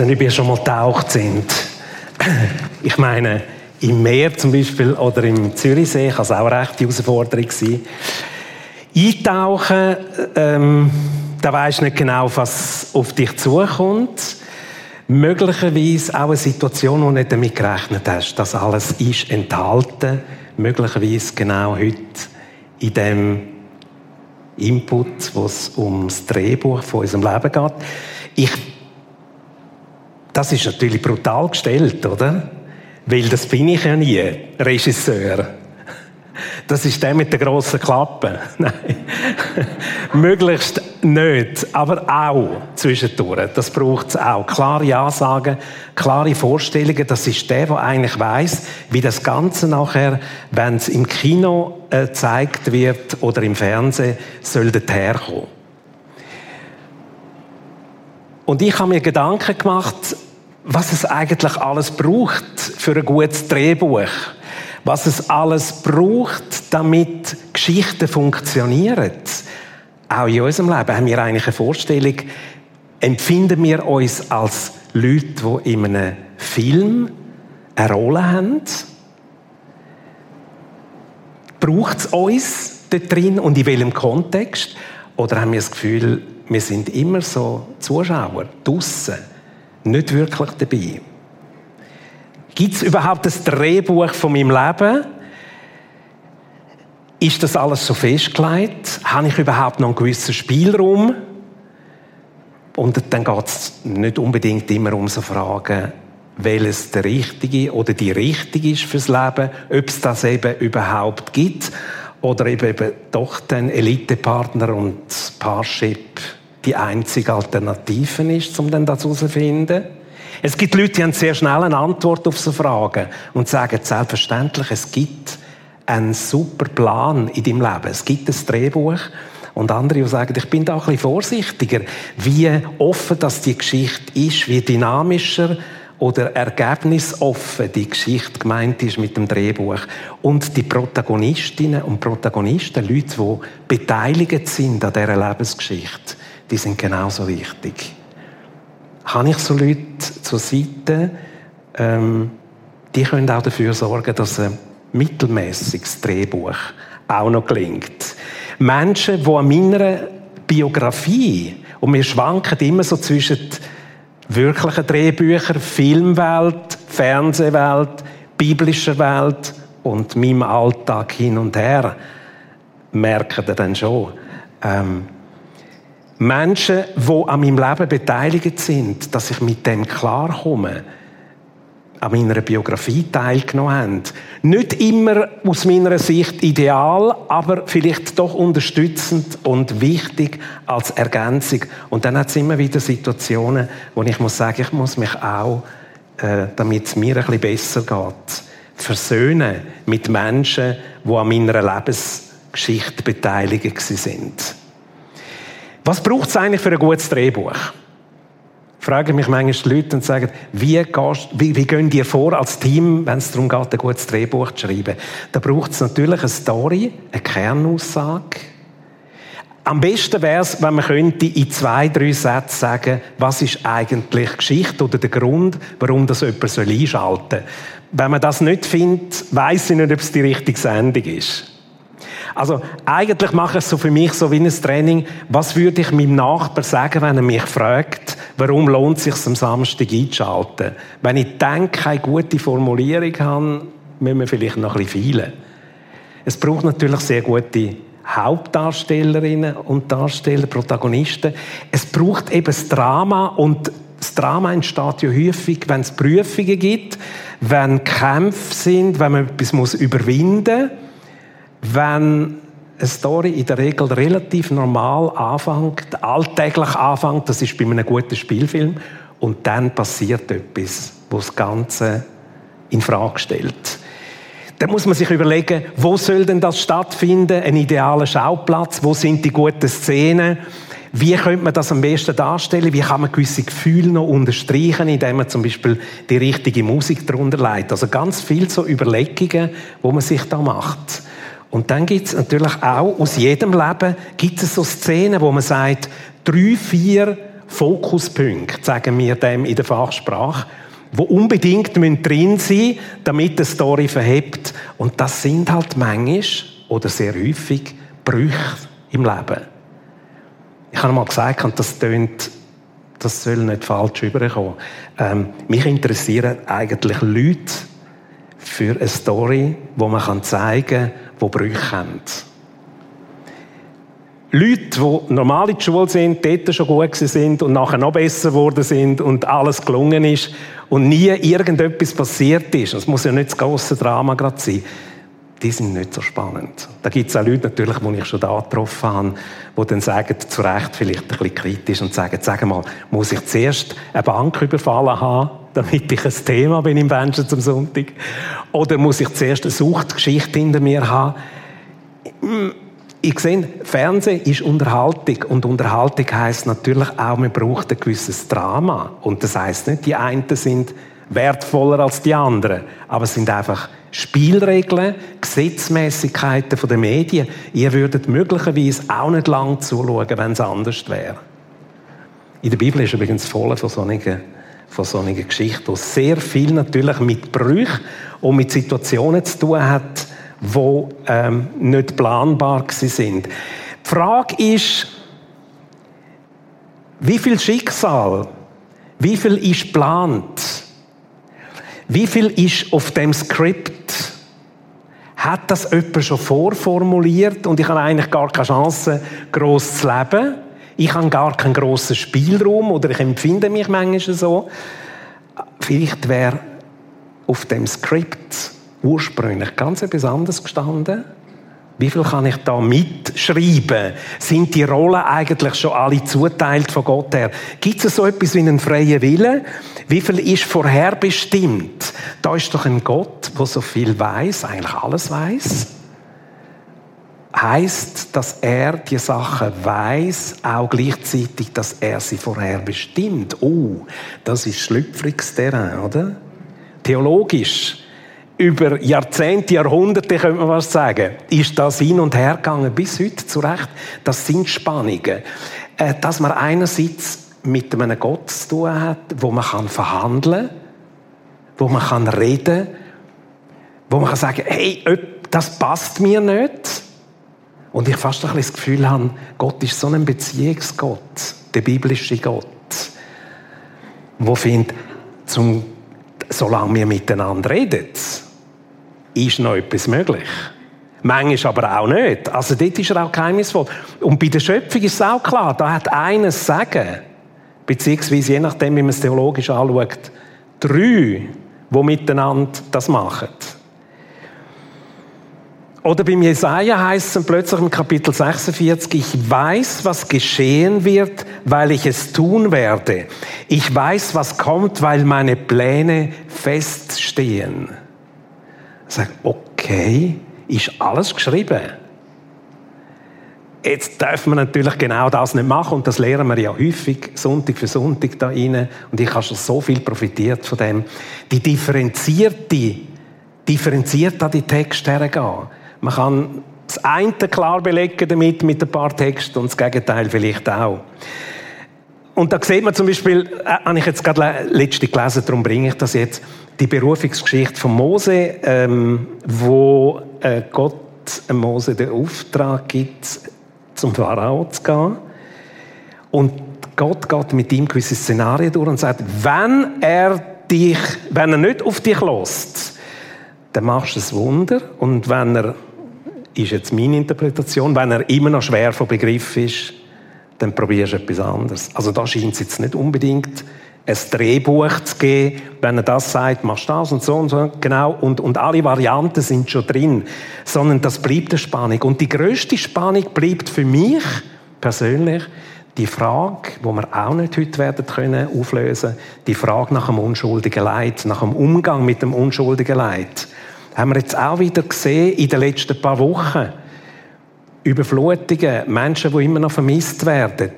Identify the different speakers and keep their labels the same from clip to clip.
Speaker 1: Also nicht, wir schon mal getaucht sind. Ich meine, im Meer zum Beispiel oder im Zürichsee kann es auch eine rechte Herausforderung sein. Eintauchen, ähm, da weisst nicht genau, was auf dich zukommt. Möglicherweise auch eine Situation, wo du nicht damit gerechnet hast. Das alles ist enthalten. Möglicherweise genau heute in dem Input, wo es ums Drehbuch von unserem Leben geht. Ich, das ist natürlich brutal gestellt, oder? Weil das bin ich ja nie, Regisseur. Das ist der mit der grossen Klappe. Nein. Möglichst nicht, aber auch zwischendurch. Das braucht es auch. Klare Ansagen, klare Vorstellungen. Das ist der, der eigentlich weiß, wie das Ganze nachher, wenn es im Kino äh, gezeigt wird oder im Fernsehen, soll herkommen. Und ich habe mir Gedanken gemacht, was es eigentlich alles braucht für ein gutes Drehbuch. Was es alles braucht, damit Geschichten funktionieren. Auch in unserem Leben haben wir eigentlich eine Vorstellung, empfinden wir uns als Leute, die in einem Film eine Rolle haben? Braucht es uns dort drin und in welchem Kontext? Oder haben wir das Gefühl, wir sind immer so Zuschauer, draussen, nicht wirklich dabei? Gibt es überhaupt das Drehbuch von meinem Leben? Ist das alles so festgelegt? Habe ich überhaupt noch einen gewissen Spielraum? Und dann geht es nicht unbedingt immer um so Fragen, welches der richtige oder die richtige ist fürs Leben, ob es das eben überhaupt gibt oder eben, eben doch den Elitepartner und Parship die einzige Alternative ist, um dann das herauszufinden. Es gibt Leute, die haben sehr schnell eine Antwort auf so Fragen und sagen selbstverständlich, es gibt einen super Plan in deinem Leben. Es gibt ein Drehbuch. Und andere, sagen, ich bin da ein bisschen vorsichtiger, wie offen das die Geschichte ist, wie dynamischer oder ergebnisoffen die Geschichte gemeint ist mit dem Drehbuch. Und die Protagonistinnen und Protagonisten, Leute, die beteiligt sind an dieser Lebensgeschichte, die sind genauso wichtig habe ich so Leute zur Seite, ähm, die können auch dafür sorgen, dass ein mittelmäßiges Drehbuch auch noch gelingt. Menschen, die an meiner Biografie, und wir schwanken immer so zwischen wirklichen Drehbüchern, Filmwelt, Fernsehwelt, biblischer Welt und meinem Alltag hin und her, merken dann schon, ähm, Menschen, die an meinem Leben beteiligt sind, dass ich mit dem klarkomme, an meiner Biografie teilgenommen haben. Nicht immer aus meiner Sicht ideal, aber vielleicht doch unterstützend und wichtig als Ergänzung. Und dann hat es immer wieder Situationen, wo ich muss sagen, ich muss mich auch, äh, damit es mir ein bisschen besser geht, versöhnen mit Menschen, die an meiner Lebensgeschichte beteiligt sind. Was braucht es eigentlich für ein gutes Drehbuch? Fragen mich manchmal die Leute und sagen, wie, wie, wie gehen dir vor als Team, wenn es darum geht, ein gutes Drehbuch zu schreiben? Da braucht es natürlich eine Story, eine Kernaussage. Am besten wäre es, wenn man könnte in zwei, drei Sätzen sagen, was ist eigentlich Geschichte oder der Grund, warum das jemand einschalten soll. Wenn man das nicht findet, weiß ich nicht, ob es die richtige Sendung ist. Also eigentlich mache ich es so für mich so wie ein Training. Was würde ich meinem Nachbar sagen, wenn er mich fragt, warum lohnt es sich am Samstag einzuschalten? Wenn ich denke, keine gute Formulierung habe, müssen wir vielleicht noch ein bisschen feilen. Es braucht natürlich sehr gute Hauptdarstellerinnen und Darsteller, Protagonisten. Es braucht eben das Drama und das Drama entsteht ja häufig, wenn es Prüfungen gibt, wenn Kämpfe sind, wenn man etwas überwinden muss wenn eine Story in der Regel relativ normal anfängt, alltäglich anfängt, das ist bei einem guten Spielfilm, und dann passiert etwas, was das Ganze in Frage stellt. Dann muss man sich überlegen, wo soll denn das stattfinden? Ein idealer Schauplatz? Wo sind die guten Szenen? Wie könnte man das am besten darstellen? Wie kann man gewisse Gefühle noch unterstreichen, indem man zum Beispiel die richtige Musik darunter leitet? Also ganz viel so Überlegungen, wo man sich da macht. Und dann gibt es natürlich auch aus jedem Leben gibt es so Szenen, wo man sagt, drei, vier Fokuspunkte, sagen wir dem in der Fachsprache, wo unbedingt drin sein müssen, damit die Story verhebt. Und das sind halt manchmal oder sehr häufig Brüche im Leben. Ich habe mal gesagt, und das tönt, das soll nicht falsch überkommen. Ähm, mich interessieren eigentlich Leute für eine Story, wo man zeigen kann, wo Brüche haben. Leute, die normal in der Schule sind, dort schon gut sind und nachher noch besser geworden sind und alles gelungen ist und nie irgendetwas passiert ist. Es muss ja nicht das grosse Drama gerade sein. Die sind nicht so spannend. Da gibt es auch Leute natürlich, die ich schon da getroffen habe, die dann sagen, zu Recht vielleicht ein bisschen kritisch und sagen, sag mal, muss ich zuerst eine Bank überfallen haben, damit ich ein Thema bin im Menschen zum Sonntag? Oder muss ich zuerst eine Suchtgeschichte hinter mir haben? Ich sehe, Fernsehen ist Unterhaltung und Unterhaltung heißt natürlich auch, man braucht ein gewisses Drama und das heißt nicht, die einen sind wertvoller als die anderen, aber es sind einfach Spielregeln, Gesetzmäßigkeiten der Medien. Ihr würdet möglicherweise auch nicht lang zuschauen, wenn es anders wäre. In der Bibel ist übrigens voll von solchen, von solchen Geschichten, wo sehr viel natürlich mit Brüchen und mit Situationen zu tun hat, die ähm, nicht planbar sind. Die Frage ist, wie viel Schicksal, wie viel ist geplant, wie viel ist auf dem Skript? Hat das jemand schon vorformuliert und ich habe eigentlich gar keine Chance, gross zu leben? Ich habe gar keinen grossen Spielraum oder ich empfinde mich manchmal so. Vielleicht wäre auf dem Skript ursprünglich ganz etwas anderes gestanden. Wie viel kann ich da mitschreiben? Sind die Rollen eigentlich schon alle zuteilt von Gott her? Gibt es so etwas wie einen freien Willen? Wie viel ist vorherbestimmt? Da ist doch ein Gott, der so viel weiß, eigentlich alles weiß. Heißt, dass er die Sachen weiß, auch gleichzeitig, dass er sie vorherbestimmt. Oh, das ist schlüpfriges Terrain, oder? Theologisch über Jahrzehnte, Jahrhunderte, könnte man was sagen, ist das hin und her gegangen, bis heute zurecht. Das sind Spannungen. Äh, dass man einerseits mit einem Gott zu tun hat, wo man kann verhandeln kann, wo man kann reden wo man kann sagen, hey, das passt mir nicht. Und ich fast ein bisschen das Gefühl habe, Gott ist so ein Beziehungsgott, der biblische Gott, wo findet, zum, solange wir miteinander reden, ist noch etwas möglich. Manchmal aber auch nicht. Also dort ist er auch geheimnisvoll. Und bei der Schöpfung ist es auch klar, da hat eines Sagen, beziehungsweise je nachdem, wie man es theologisch anschaut, drei, die miteinander das machen. Oder beim Jesaja heißt es plötzlich im Kapitel 46, ich weiß, was geschehen wird, weil ich es tun werde. Ich weiß, was kommt, weil meine Pläne feststehen. Sag, okay, ist alles geschrieben. Jetzt dürfen wir natürlich genau das nicht machen und das lernen wir ja häufig, Sonntag für Sonntag da rein. Und ich habe schon so viel profitiert von dem. Die differenzierte, differenziert an die Texte hergehen. Man kann das eine klar belegen damit mit ein paar Texten und das Gegenteil vielleicht auch. Und da sieht man zum Beispiel, äh, habe ich jetzt gerade letzte gelesen, darum bringe ich das jetzt, die Berufungsgeschichte von Mose, ähm, wo äh, Gott Mose den Auftrag gibt, zum Pharao zu gehen. Und Gott geht mit ihm gewisse Szenarien durch und sagt, wenn er dich, wenn er nicht auf dich lässt, dann machst du ein Wunder. Und wenn er, ist jetzt meine Interpretation, wenn er immer noch schwer von Begriff ist, dann probierst du etwas anderes. Also da scheint es jetzt nicht unbedingt ein Drehbuch zu geben, wenn er das sagt, machst das und so und so, genau, und, und alle Varianten sind schon drin, sondern das bleibt eine Spannung. Und die größte Spannung bleibt für mich persönlich die Frage, wo wir auch nicht heute werden können auflösen, die Frage nach dem unschuldigen Leid, nach dem Umgang mit dem unschuldigen Leid. Haben wir jetzt auch wieder gesehen in den letzten paar Wochen. Überflutungen, Menschen, die immer noch vermisst werden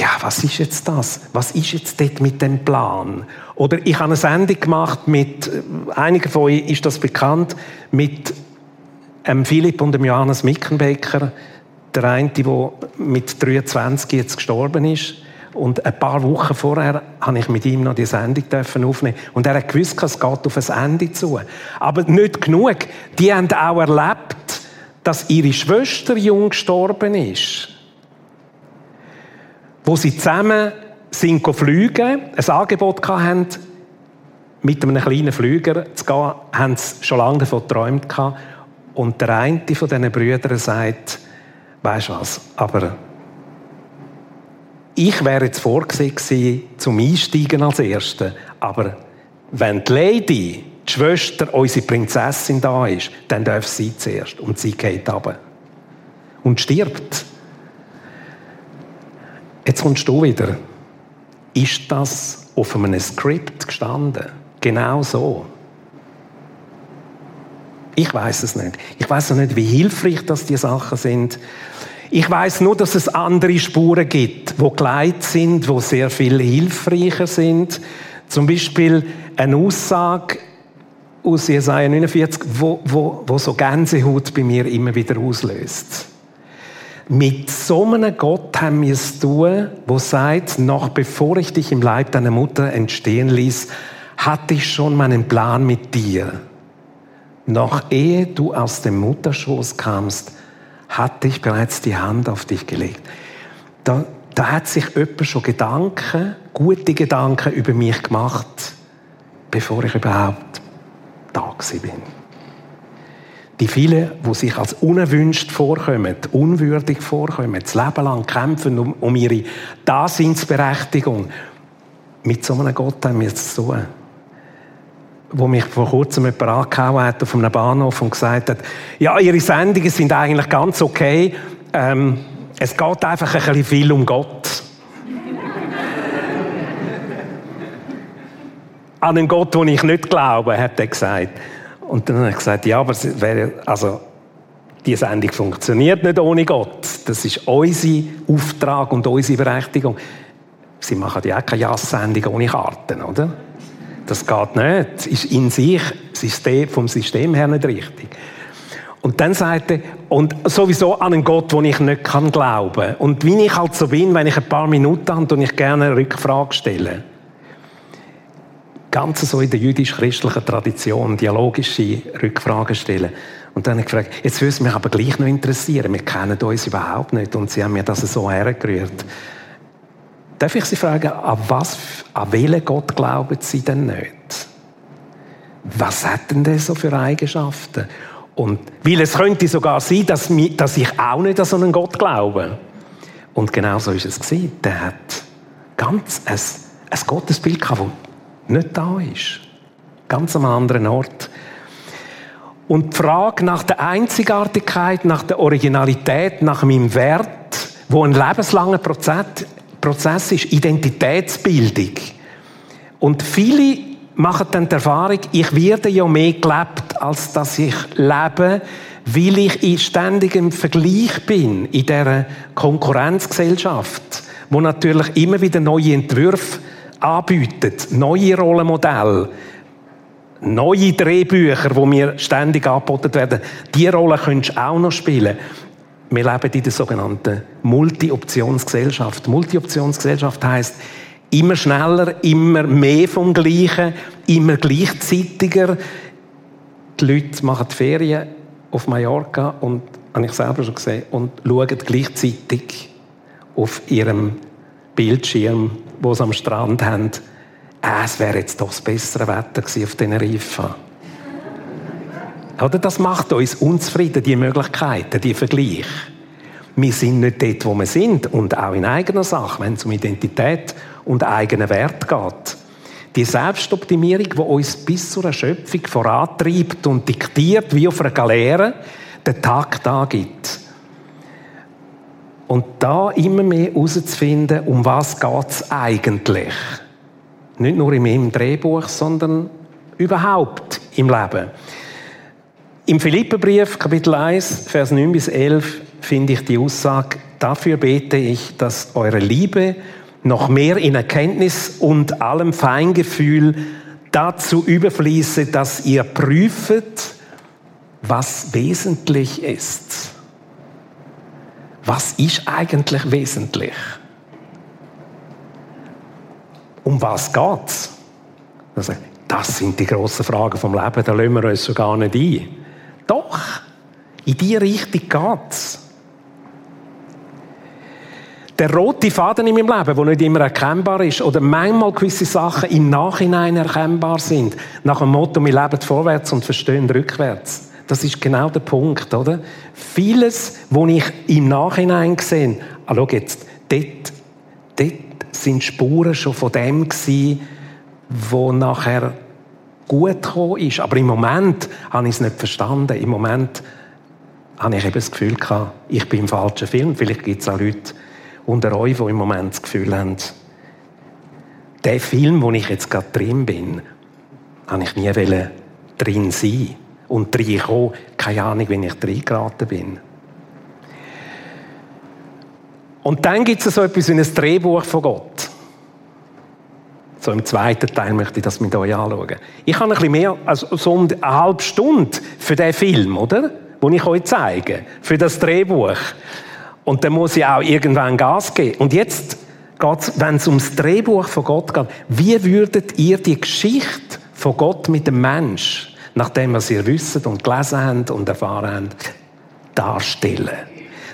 Speaker 1: ja, was ist jetzt das? Was ist jetzt dort mit dem Plan? Oder ich habe eine Sendung gemacht mit, äh, einigen von euch ist das bekannt, mit ähm, Philipp und dem Johannes Mickenbecker, der eine, der mit 23 jetzt gestorben ist. Und ein paar Wochen vorher habe ich mit ihm noch die Sendung aufnehmen Und er hat gewusst, es geht auf ein Ende zu. Aber nicht genug. Die haben auch erlebt, dass ihre Schwester jung gestorben ist. Wo sie zusammen sind fliegen, ein Angebot hatten, mit einem kleinen Flüger zu gehen, haben sie schon lange davon geträumt. Und der eine von diesen Brüdern sagt, weisst du was, aber ich wäre jetzt vorgesehen gewesen, zum Einsteigen als Erster, aber wenn die Lady, die Schwester, unsere Prinzessin da ist, dann darf sie zuerst und sie geht runter. Und stirbt. Jetzt kommst du wieder. Ist das auf einem Skript gestanden? Genau so. Ich weiß es nicht. Ich weiß auch nicht, wie hilfreich das die Sachen sind. Ich weiß nur, dass es andere Spuren gibt, wo gleit sind, wo sehr viel hilfreicher sind. Zum Beispiel eine Aussage aus Jesaja 49, wo, wo, wo so Gänsehaut bei mir immer wieder auslöst. Mit so einem Gott haben wir es tun, wo sagt, noch bevor ich dich im Leib deiner Mutter entstehen ließ, hatte ich schon meinen Plan mit dir. Noch ehe du aus dem Mutterschoß kamst, hatte ich bereits die Hand auf dich gelegt. Da, da hat sich jemand schon Gedanken, gute Gedanken über mich gemacht, bevor ich überhaupt da bin. Die vielen, die sich als unerwünscht vorkommen, unwürdig vorkommen, das Leben lang kämpfen um, um ihre Daseinsberechtigung, mit so einem Gott haben wir zu tun wo mich vor kurzem jemand angehauen hat auf einem Bahnhof und gesagt hat, ja, Ihre Sendungen sind eigentlich ganz okay, ähm, es geht einfach ein bisschen viel um Gott. An einen Gott, den ich nicht glaube, hat er gesagt. Und dann habe ich gesagt, ja, aber wäre, also, die Sendung funktioniert nicht ohne Gott. Das ist unser Auftrag und unsere Berechtigung. Sie machen ja auch keine Jass-Sendung ohne Karten, oder? Das geht nicht. Das ist in sich vom System her nicht richtig. Und dann sagt er, und sowieso an einen Gott, den ich nicht kann glauben. Und wie ich halt so bin, wenn ich ein paar Minuten habe, und ich gerne eine Rückfrage stelle. Ganz so in der jüdisch-christlichen Tradition, dialogische Rückfragen stellen. Und dann habe ich gefragt, jetzt würde es mich aber gleich noch interessieren. Wir kennen uns überhaupt nicht. Und sie haben mir das so hergerührt. Darf ich Sie fragen, an was, an welchen Gott glauben Sie denn nicht? Was hat denn der so für Eigenschaften? Und, weil es könnte sogar sein, dass, dass ich auch nicht an so einen Gott glaube. Und genau so ist es gewesen. Der hat ganz ein, ein Gottesbild gehabt, das nicht da ist. Ganz am anderen Ort. Und die Frage nach der Einzigartigkeit, nach der Originalität, nach meinem Wert, wo ein lebenslanger Prozess Prozess ist Identitätsbildung. Und viele machen dann die Erfahrung, ich werde ja mehr gelebt, als dass ich lebe, weil ich in ständigem Vergleich bin in dieser Konkurrenzgesellschaft, wo natürlich immer wieder neue Entwürfe anbietet, neue Rollenmodelle, neue Drehbücher, wo mir ständig angeboten werden. Die Rolle könntest du auch noch spielen. Wir leben in der sogenannten Multi-Optionsgesellschaft. Multi-Optionsgesellschaft heißt immer schneller, immer mehr vom Gleichen, immer gleichzeitiger. Die Leute machen die Ferien auf Mallorca und habe ich selber schon gesehen und schauen gleichzeitig auf ihrem Bildschirm, wo sie am Strand haben, äh, es wäre jetzt doch das bessere Wetter gewesen auf Teneriffa. Oder das macht uns unzufrieden, die Möglichkeiten, die Vergleich. Wir sind nicht dort, wo wir sind und auch in eigener Sache, wenn es um Identität und eigenen Wert geht. Die Selbstoptimierung, die uns bis zur Erschöpfung vorantreibt und diktiert, wie auf einer Galeere, den Tag da gibt. Und da immer mehr herauszufinden, um was geht es eigentlich. Nicht nur in meinem Drehbuch, sondern überhaupt im Leben. Im Philipperbrief, Kapitel 1, Vers 9 bis 11, finde ich die Aussage, dafür bete ich, dass eure Liebe noch mehr in Erkenntnis und allem Feingefühl dazu überfließe, dass ihr prüfet, was wesentlich ist. Was ist eigentlich wesentlich? Um was geht's? Also, das sind die grossen Fragen vom Leben, da lassen wir uns schon gar nicht ein. Doch, in die Richtung geht's. Der rote Faden in meinem Leben, der nicht immer erkennbar ist, oder manchmal gewisse Sachen im Nachhinein erkennbar sind, nach dem Motto, wir leben vorwärts und verstehen rückwärts. Das ist genau der Punkt, oder? Vieles, wo ich im Nachhinein sehe, ah, schau jetzt, dort, dort sind Spuren schon von dem gewesen, wo nachher gut gekommen ist. Aber im Moment habe ich es nicht verstanden. Im Moment habe ich eben das Gefühl gehabt, ich bin im falschen Film. Vielleicht gibt es auch Leute unter euch, die im Moment das Gefühl haben, der Film, wo ich jetzt gerade drin bin, habe ich nie drin sein und reinkommen. Keine Ahnung, wenn ich drin geraten bin. Und dann gibt es so etwas wie ein Drehbuch von Gott. So im zweiten Teil möchte ich das mit euch anschauen. Ich habe ein bisschen mehr, also so eine halbe Stunde für den Film, oder? Den ich euch zeige. Für das Drehbuch. Und dann muss ich auch irgendwann Gas geben. Und jetzt geht's, wenn es ums Drehbuch von Gott geht, wie würdet ihr die Geschichte von Gott mit dem Mensch, nachdem was ihr wisst und gelesen habt und erfahren habt, darstellen?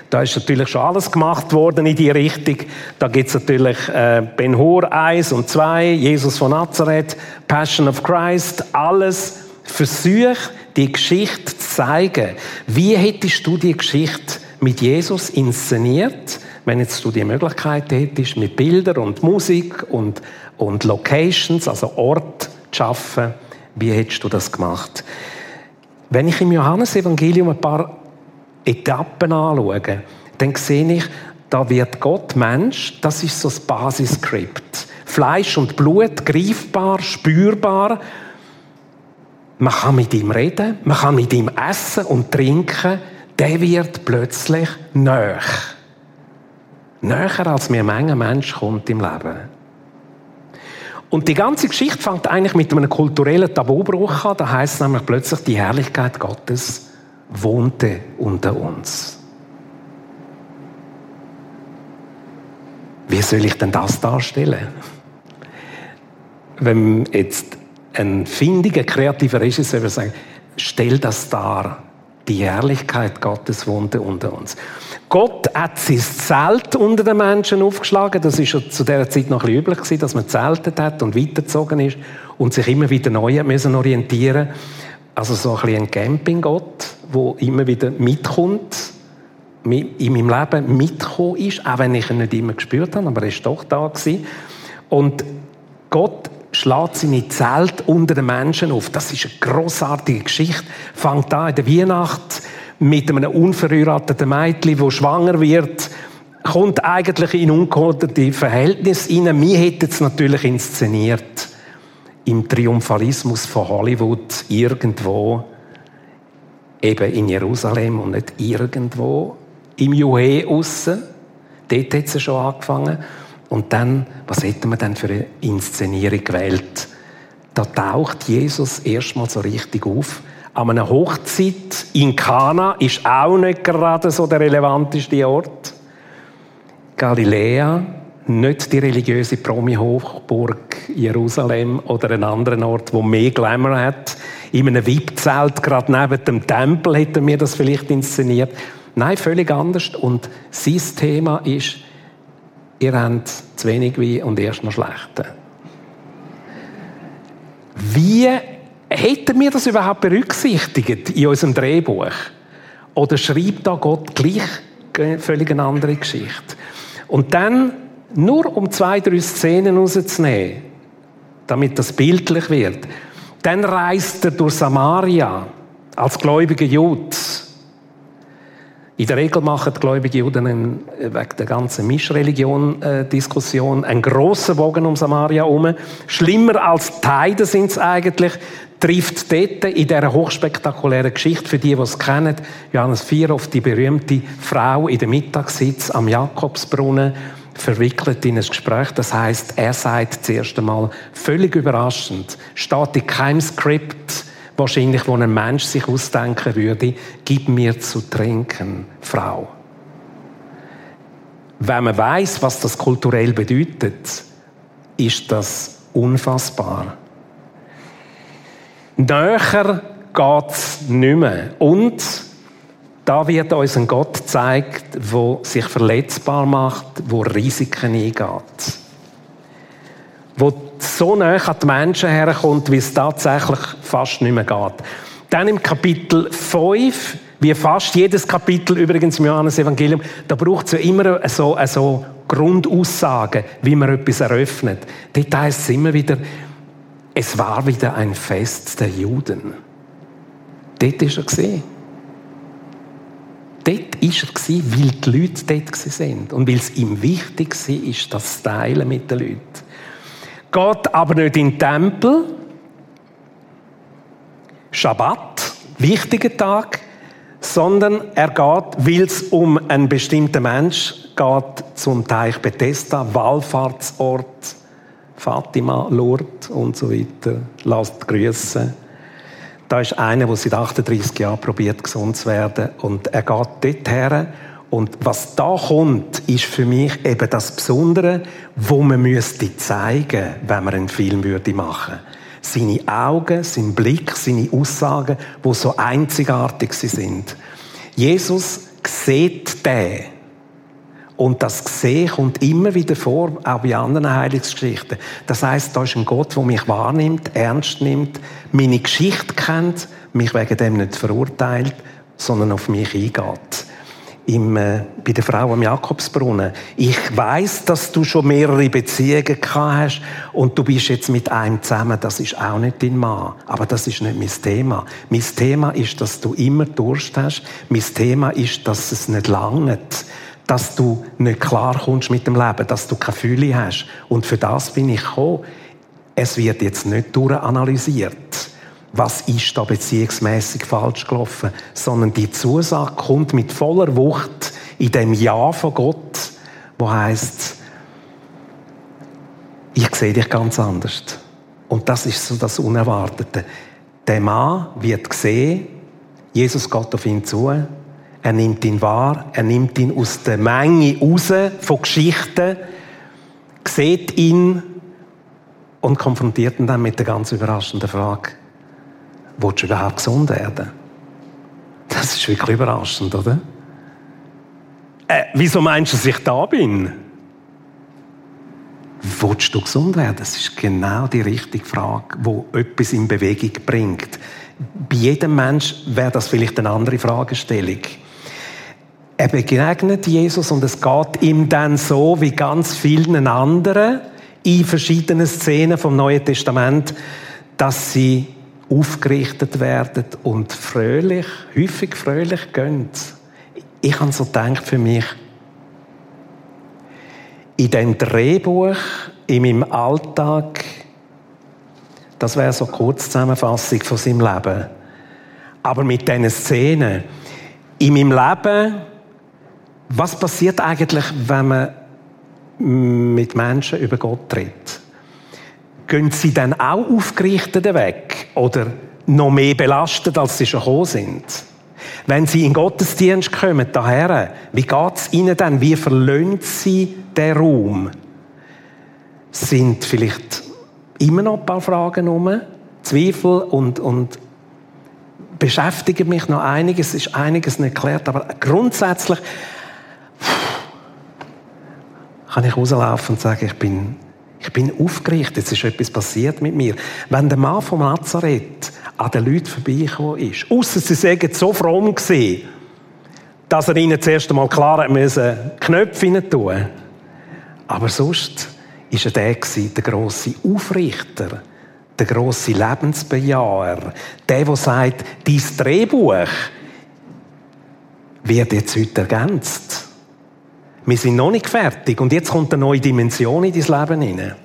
Speaker 1: Da ist natürlich schon alles gemacht worden in die Richtung. Da gibt es natürlich äh, Ben Hur 1 und 2, Jesus von Nazareth, Passion of Christ, alles versucht, die Geschichte zu zeigen. Wie hättest du die Geschichte mit Jesus inszeniert, wenn jetzt du die Möglichkeit hättest, mit Bildern und Musik und, und Locations, also Ort zu schaffen, wie hättest du das gemacht? Wenn ich im Johannesevangelium ein paar Etappen anschaue, dann sehe ich, da wird Gott Mensch, das ist so das Basisskript. Fleisch und Blut, greifbar, spürbar. Man kann mit ihm reden, man kann mit ihm essen und trinken. Der wird plötzlich näher. Näher, als mir Menge Mensch kommt im Leben. Und die ganze Geschichte fängt eigentlich mit einem kulturellen Tabubruch an. Da heißt es nämlich plötzlich, die Herrlichkeit Gottes wohnte unter uns. Wie soll ich denn das darstellen? Wenn jetzt ein findiger, kreativer Regisseur würde sagen, stell das dar. Die Herrlichkeit Gottes wohnte unter uns. Gott hat sein Zelt unter den Menschen aufgeschlagen. Das ist schon zu der Zeit noch ein bisschen üblich dass man zeltet hat und weitergezogen ist und sich immer wieder neu müssen orientieren. Also so ein bisschen ein Campinggott wo immer wieder mitkommt, in meinem Leben mitgekommen ist, auch wenn ich ihn nicht immer gespürt habe, aber er ist doch da gewesen. Und Gott schlägt seine Zelt unter den Menschen auf. Das ist eine grossartige Geschichte. Fängt an in der Weihnacht mit einem unverheirateten Mädchen, wo schwanger wird, kommt eigentlich in ungehordete Verhältnisse rein. Wir hätten es natürlich inszeniert im Triumphalismus von Hollywood irgendwo eben in Jerusalem und nicht irgendwo im Juhe aussen. Dort hat es schon angefangen. Und dann, was hätten wir denn für eine Inszenierung gewählt? Da taucht Jesus erstmal so richtig auf. An einer Hochzeit in Kana ist auch nicht gerade so der relevanteste Ort. Galiläa, nicht die religiöse Promi-Hochburg Jerusalem oder einen anderen Ort, wo mehr Glamour hat in einem VIP-Zelt gerade neben dem Tempel hätten wir das vielleicht inszeniert. Nein, völlig anders. Und sein Thema ist, ihr habt zu wenig Wein und erst noch schlechte. Wie hätten wir das überhaupt berücksichtigt in unserem Drehbuch? Oder schreibt da Gott gleich völlig eine andere Geschichte? Und dann, nur um zwei, drei Szenen rauszunehmen, damit das bildlich wird, dann reist er durch Samaria als gläubiger Jude. In der Regel machen die gläubigen Juden einen, wegen der ganzen Mischreligion-Diskussion einen grossen Bogen um Samaria herum. Schlimmer als Heiden sind es eigentlich, trifft dort in dieser hochspektakulären Geschichte, für die, die es kennen, Johannes 4 auf die berühmte Frau in der Mittagssitz am Jakobsbrunnen, verwickelt in ein Gespräch. Das heißt, er sagt zuerst einmal völlig überraschend, steht in keinem Skript, wahrscheinlich, wo ein Mensch sich ausdenken würde, gib mir zu trinken, Frau. wenn man weiß, was das kulturell bedeutet, ist das unfassbar. Näher geht es nicht mehr. Und da wird uns ein Gott gezeigt, der sich verletzbar macht, wo Risiken eingeht. Wo so nah an die Menschen herkommt, wie es tatsächlich fast nicht mehr geht. Dann im Kapitel 5 wie fast jedes Kapitel übrigens im Johannes-Evangelium, da braucht es ja immer so, so Grundaussagen, wie man etwas eröffnet. Dort heisst es immer wieder, es war wieder ein Fest der Juden. Dort war er. Dort war er, weil die Leute dort waren. Und weil es ihm wichtig war, das Teilen mit den Leuten. Geht aber nicht in den Tempel. Schabbat, wichtiger Tag sondern er geht, weil es um einen bestimmten Mensch geht, zum Teich Bethesda, Wallfahrtsort, Fatima, Lourdes und so weiter. Lasst grüßen. Da ist einer, der seit 38 Jahren probiert, gesund zu werden. Und er geht dort her. Und was da kommt, ist für mich eben das Besondere, wo man müsste zeigen, wenn man einen Film würde machen würde seine Augen, sein Blick, seine Aussagen, wo so einzigartig sie sind. Jesus sieht den. Und das Sehen kommt immer wieder vor, auch bei anderen Heilungsgeschichten. Das heißt, da ist ein Gott, der mich wahrnimmt, ernst nimmt, meine Geschichte kennt, mich wegen dem nicht verurteilt, sondern auf mich eingeht im, äh, bei der Frau am Jakobsbrunnen. Ich weiß, dass du schon mehrere Beziehungen gehabt hast und du bist jetzt mit einem zusammen. Das ist auch nicht dein Mann. Aber das ist nicht mein Thema. Mein Thema ist, dass du immer Durst hast. Mein Thema ist, dass es nicht langt. Dass du nicht klar kommst mit dem Leben. Dass du keine Fühle hast. Und für das bin ich gekommen. Es wird jetzt nicht durchanalysiert was ist da beziehungsmäßig falsch gelaufen, sondern die Zusage kommt mit voller Wucht in dem Ja von Gott, wo heißt, ich sehe dich ganz anders. Und das ist so das Unerwartete. Der Mann wird gesehen, Jesus geht auf ihn zu, er nimmt ihn wahr, er nimmt ihn aus der Menge raus von Geschichten, sieht ihn und konfrontiert ihn dann mit der ganz überraschenden Frage, willst du überhaupt gesund werden? Das ist wirklich überraschend, oder? Äh, wieso meinst du, dass ich da bin? Willst du gesund werden? Das ist genau die richtige Frage, wo etwas in Bewegung bringt. Bei jedem Mensch wäre das vielleicht eine andere Fragestellung. Er begegnet Jesus und es geht ihm dann so wie ganz vielen anderen in verschiedenen Szenen vom Neuen Testament, dass sie aufgerichtet werden und fröhlich, häufig fröhlich gehen. Ich habe so gedacht für mich, in dem Drehbuch, in meinem Alltag, das wäre so eine Kurzzusammenfassung von seinem Leben. Aber mit diesen Szenen, in meinem Leben, was passiert eigentlich, wenn man mit Menschen über Gott redet? Gehen sie dann auch aufgerichtet weg? Oder noch mehr belastet, als sie schon gekommen sind? Wenn sie in Gottesdienst kommen, daher, wie geht es ihnen dann? Wie verlöhnt sie den Raum? Sind vielleicht immer noch ein paar Fragen um? Zweifel und, und beschäftigen mich noch einiges, ist einiges nicht geklärt, aber grundsätzlich kann ich rauslaufen und sagen, ich bin ich bin aufgerichtet, es ist etwas passiert mit mir. Wenn der Mann vom Nazareth an den Leuten vorbeigekommen ist, außer sie sagen so fromm gewesen, dass er ihnen zuerst einmal klar hat müssen, Knöpfe tun. Aber sonst war er der, der grosse Aufrichter, der grosse Lebensbejaher, der, der sagt, dein Drehbuch wird jetzt heute ergänzt. Wir sind noch nicht fertig und jetzt kommt eine neue Dimension in dein Leben hinein.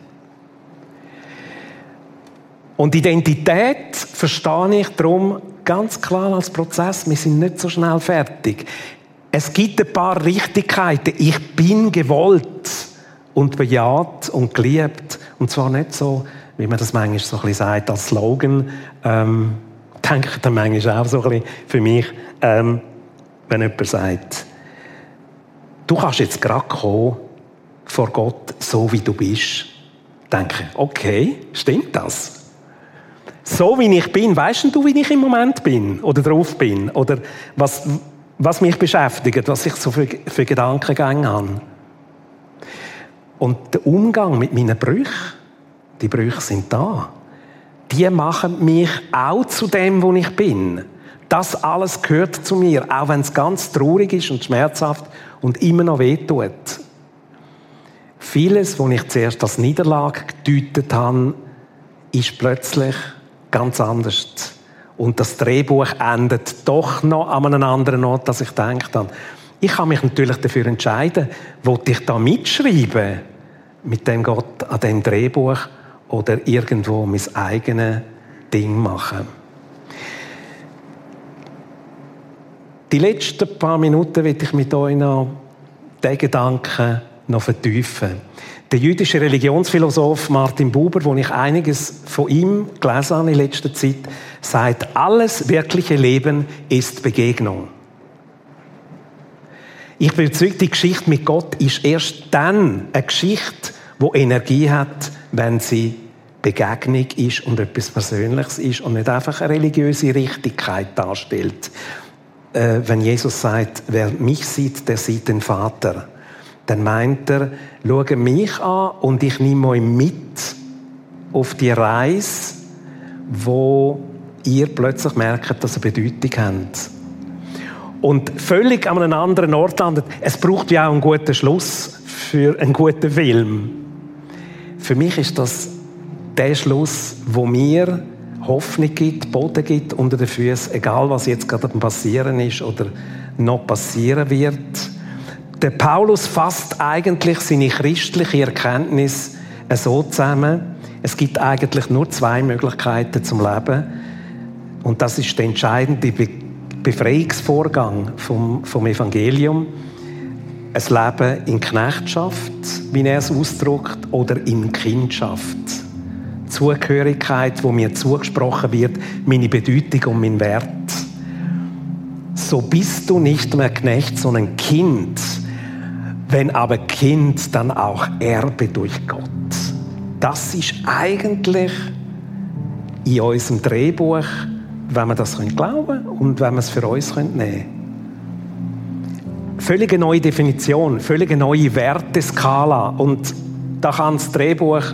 Speaker 1: Und Identität verstehe ich darum ganz klar als Prozess. Wir sind nicht so schnell fertig. Es gibt ein paar Richtigkeiten. Ich bin gewollt und bejaht und geliebt. Und zwar nicht so, wie man das manchmal so ein bisschen sagt, als Slogan. Ähm, denke ich dann manchmal auch so ein bisschen für mich, ähm, wenn jemand sagt, du kannst jetzt gerade kommen vor Gott, so wie du bist. Denke, okay, stimmt das? So wie ich bin, weißt du, wie ich im Moment bin oder drauf bin? Oder was, was mich beschäftigt, was ich so für, für Gedankengänge habe? Und der Umgang mit meinen Brüchen, die Brüche sind da. Die machen mich auch zu dem, wo ich bin. Das alles gehört zu mir, auch wenn es ganz traurig ist und schmerzhaft und immer noch wehtut. Vieles, was ich zuerst als Niederlage gedeutet habe, ist plötzlich ganz anders. Und das Drehbuch endet doch noch an einem anderen Ort, als ich gedacht habe. Ich kann mich natürlich dafür entscheiden, wollte ich da mitschreiben mit dem Gott an dem Drehbuch oder irgendwo mein eigenes Ding machen. Die letzten paar Minuten will ich mit euch noch diesen Gedanken noch vertiefen. Der jüdische Religionsphilosoph Martin Buber, wo ich einiges von ihm gelesen habe in letzter Zeit, sagt, alles wirkliche Leben ist Begegnung. Ich bin überzeugt, die Geschichte mit Gott ist erst dann eine Geschichte, wo Energie hat, wenn sie Begegnung ist und etwas Persönliches ist und nicht einfach eine religiöse Richtigkeit darstellt. Äh, wenn Jesus sagt, wer mich sieht, der sieht den Vater dann meint er, schau mich an und ich nehme euch mit auf die Reise, wo ihr plötzlich merkt, dass ihr Bedeutung habt. Und völlig an einem anderen Ort landet. Es braucht ja auch einen guten Schluss für einen guten Film. Für mich ist das der Schluss, wo mir Hoffnung gibt, Boden gibt unter den Füßen, egal was jetzt gerade passieren ist oder noch passieren wird. Der Paulus fasst eigentlich seine christliche Erkenntnis so zusammen. Es gibt eigentlich nur zwei Möglichkeiten zum Leben. Und das ist der entscheidende Be Befreiungsvorgang vom, vom Evangelium. Ein Leben in Knechtschaft, wie er es ausdrückt, oder in Kindschaft. Zugehörigkeit, wo mir zugesprochen wird, meine Bedeutung und mein Wert. So bist du nicht mehr Knecht, sondern Kind wenn aber Kind, dann auch Erbe durch Gott. Das ist eigentlich in unserem Drehbuch, wenn wir das glauben können und wenn wir es für uns nehmen können. Völlige neue Definition, völlige neue Werteskala. Und da kann das Drehbuch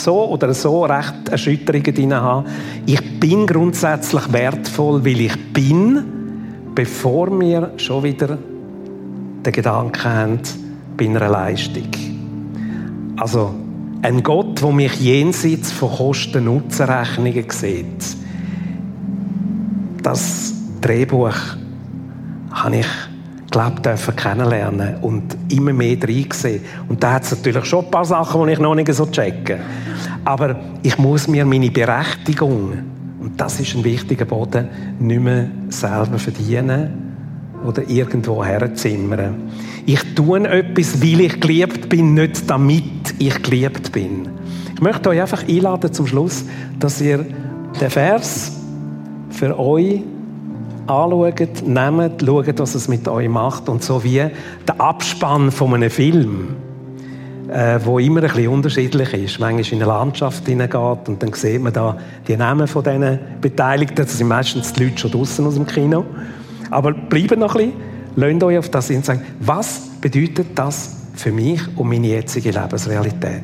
Speaker 1: so oder so recht Erschütterungen drin haben. Ich bin grundsätzlich wertvoll, weil ich bin, bevor wir schon wieder den Gedanken haben, bei einer Leistung. Also ein Gott, der mich jenseits von Kosten-Nutzen-Rechnungen sieht. Das Drehbuch habe ich glaube dürfen kennenlernen und immer mehr reingesehen. Und da hat es natürlich schon ein paar Sachen, die ich noch nicht so checke. Aber ich muss mir meine Berechtigung, und das ist ein wichtiger Boden, nicht mehr selber verdienen, oder irgendwo herzimmern. Ich tue etwas, weil ich geliebt bin, nicht damit ich geliebt bin. Ich möchte euch einfach einladen zum Schluss, dass ihr den Vers für euch anschaut, nehmt, schaut, was es mit euch macht und so wie der Abspann von einem Film, äh, wo immer ein bisschen unterschiedlich ist. Manchmal in eine Landschaft hineingeht und dann sieht man da die Namen von diesen Beteiligten. Das sind meistens die Leute schon draußen aus dem Kino. Aber bleibt noch ein bisschen, lasst euch auf das hin und sagen, was bedeutet das für mich und meine jetzige Lebensrealität?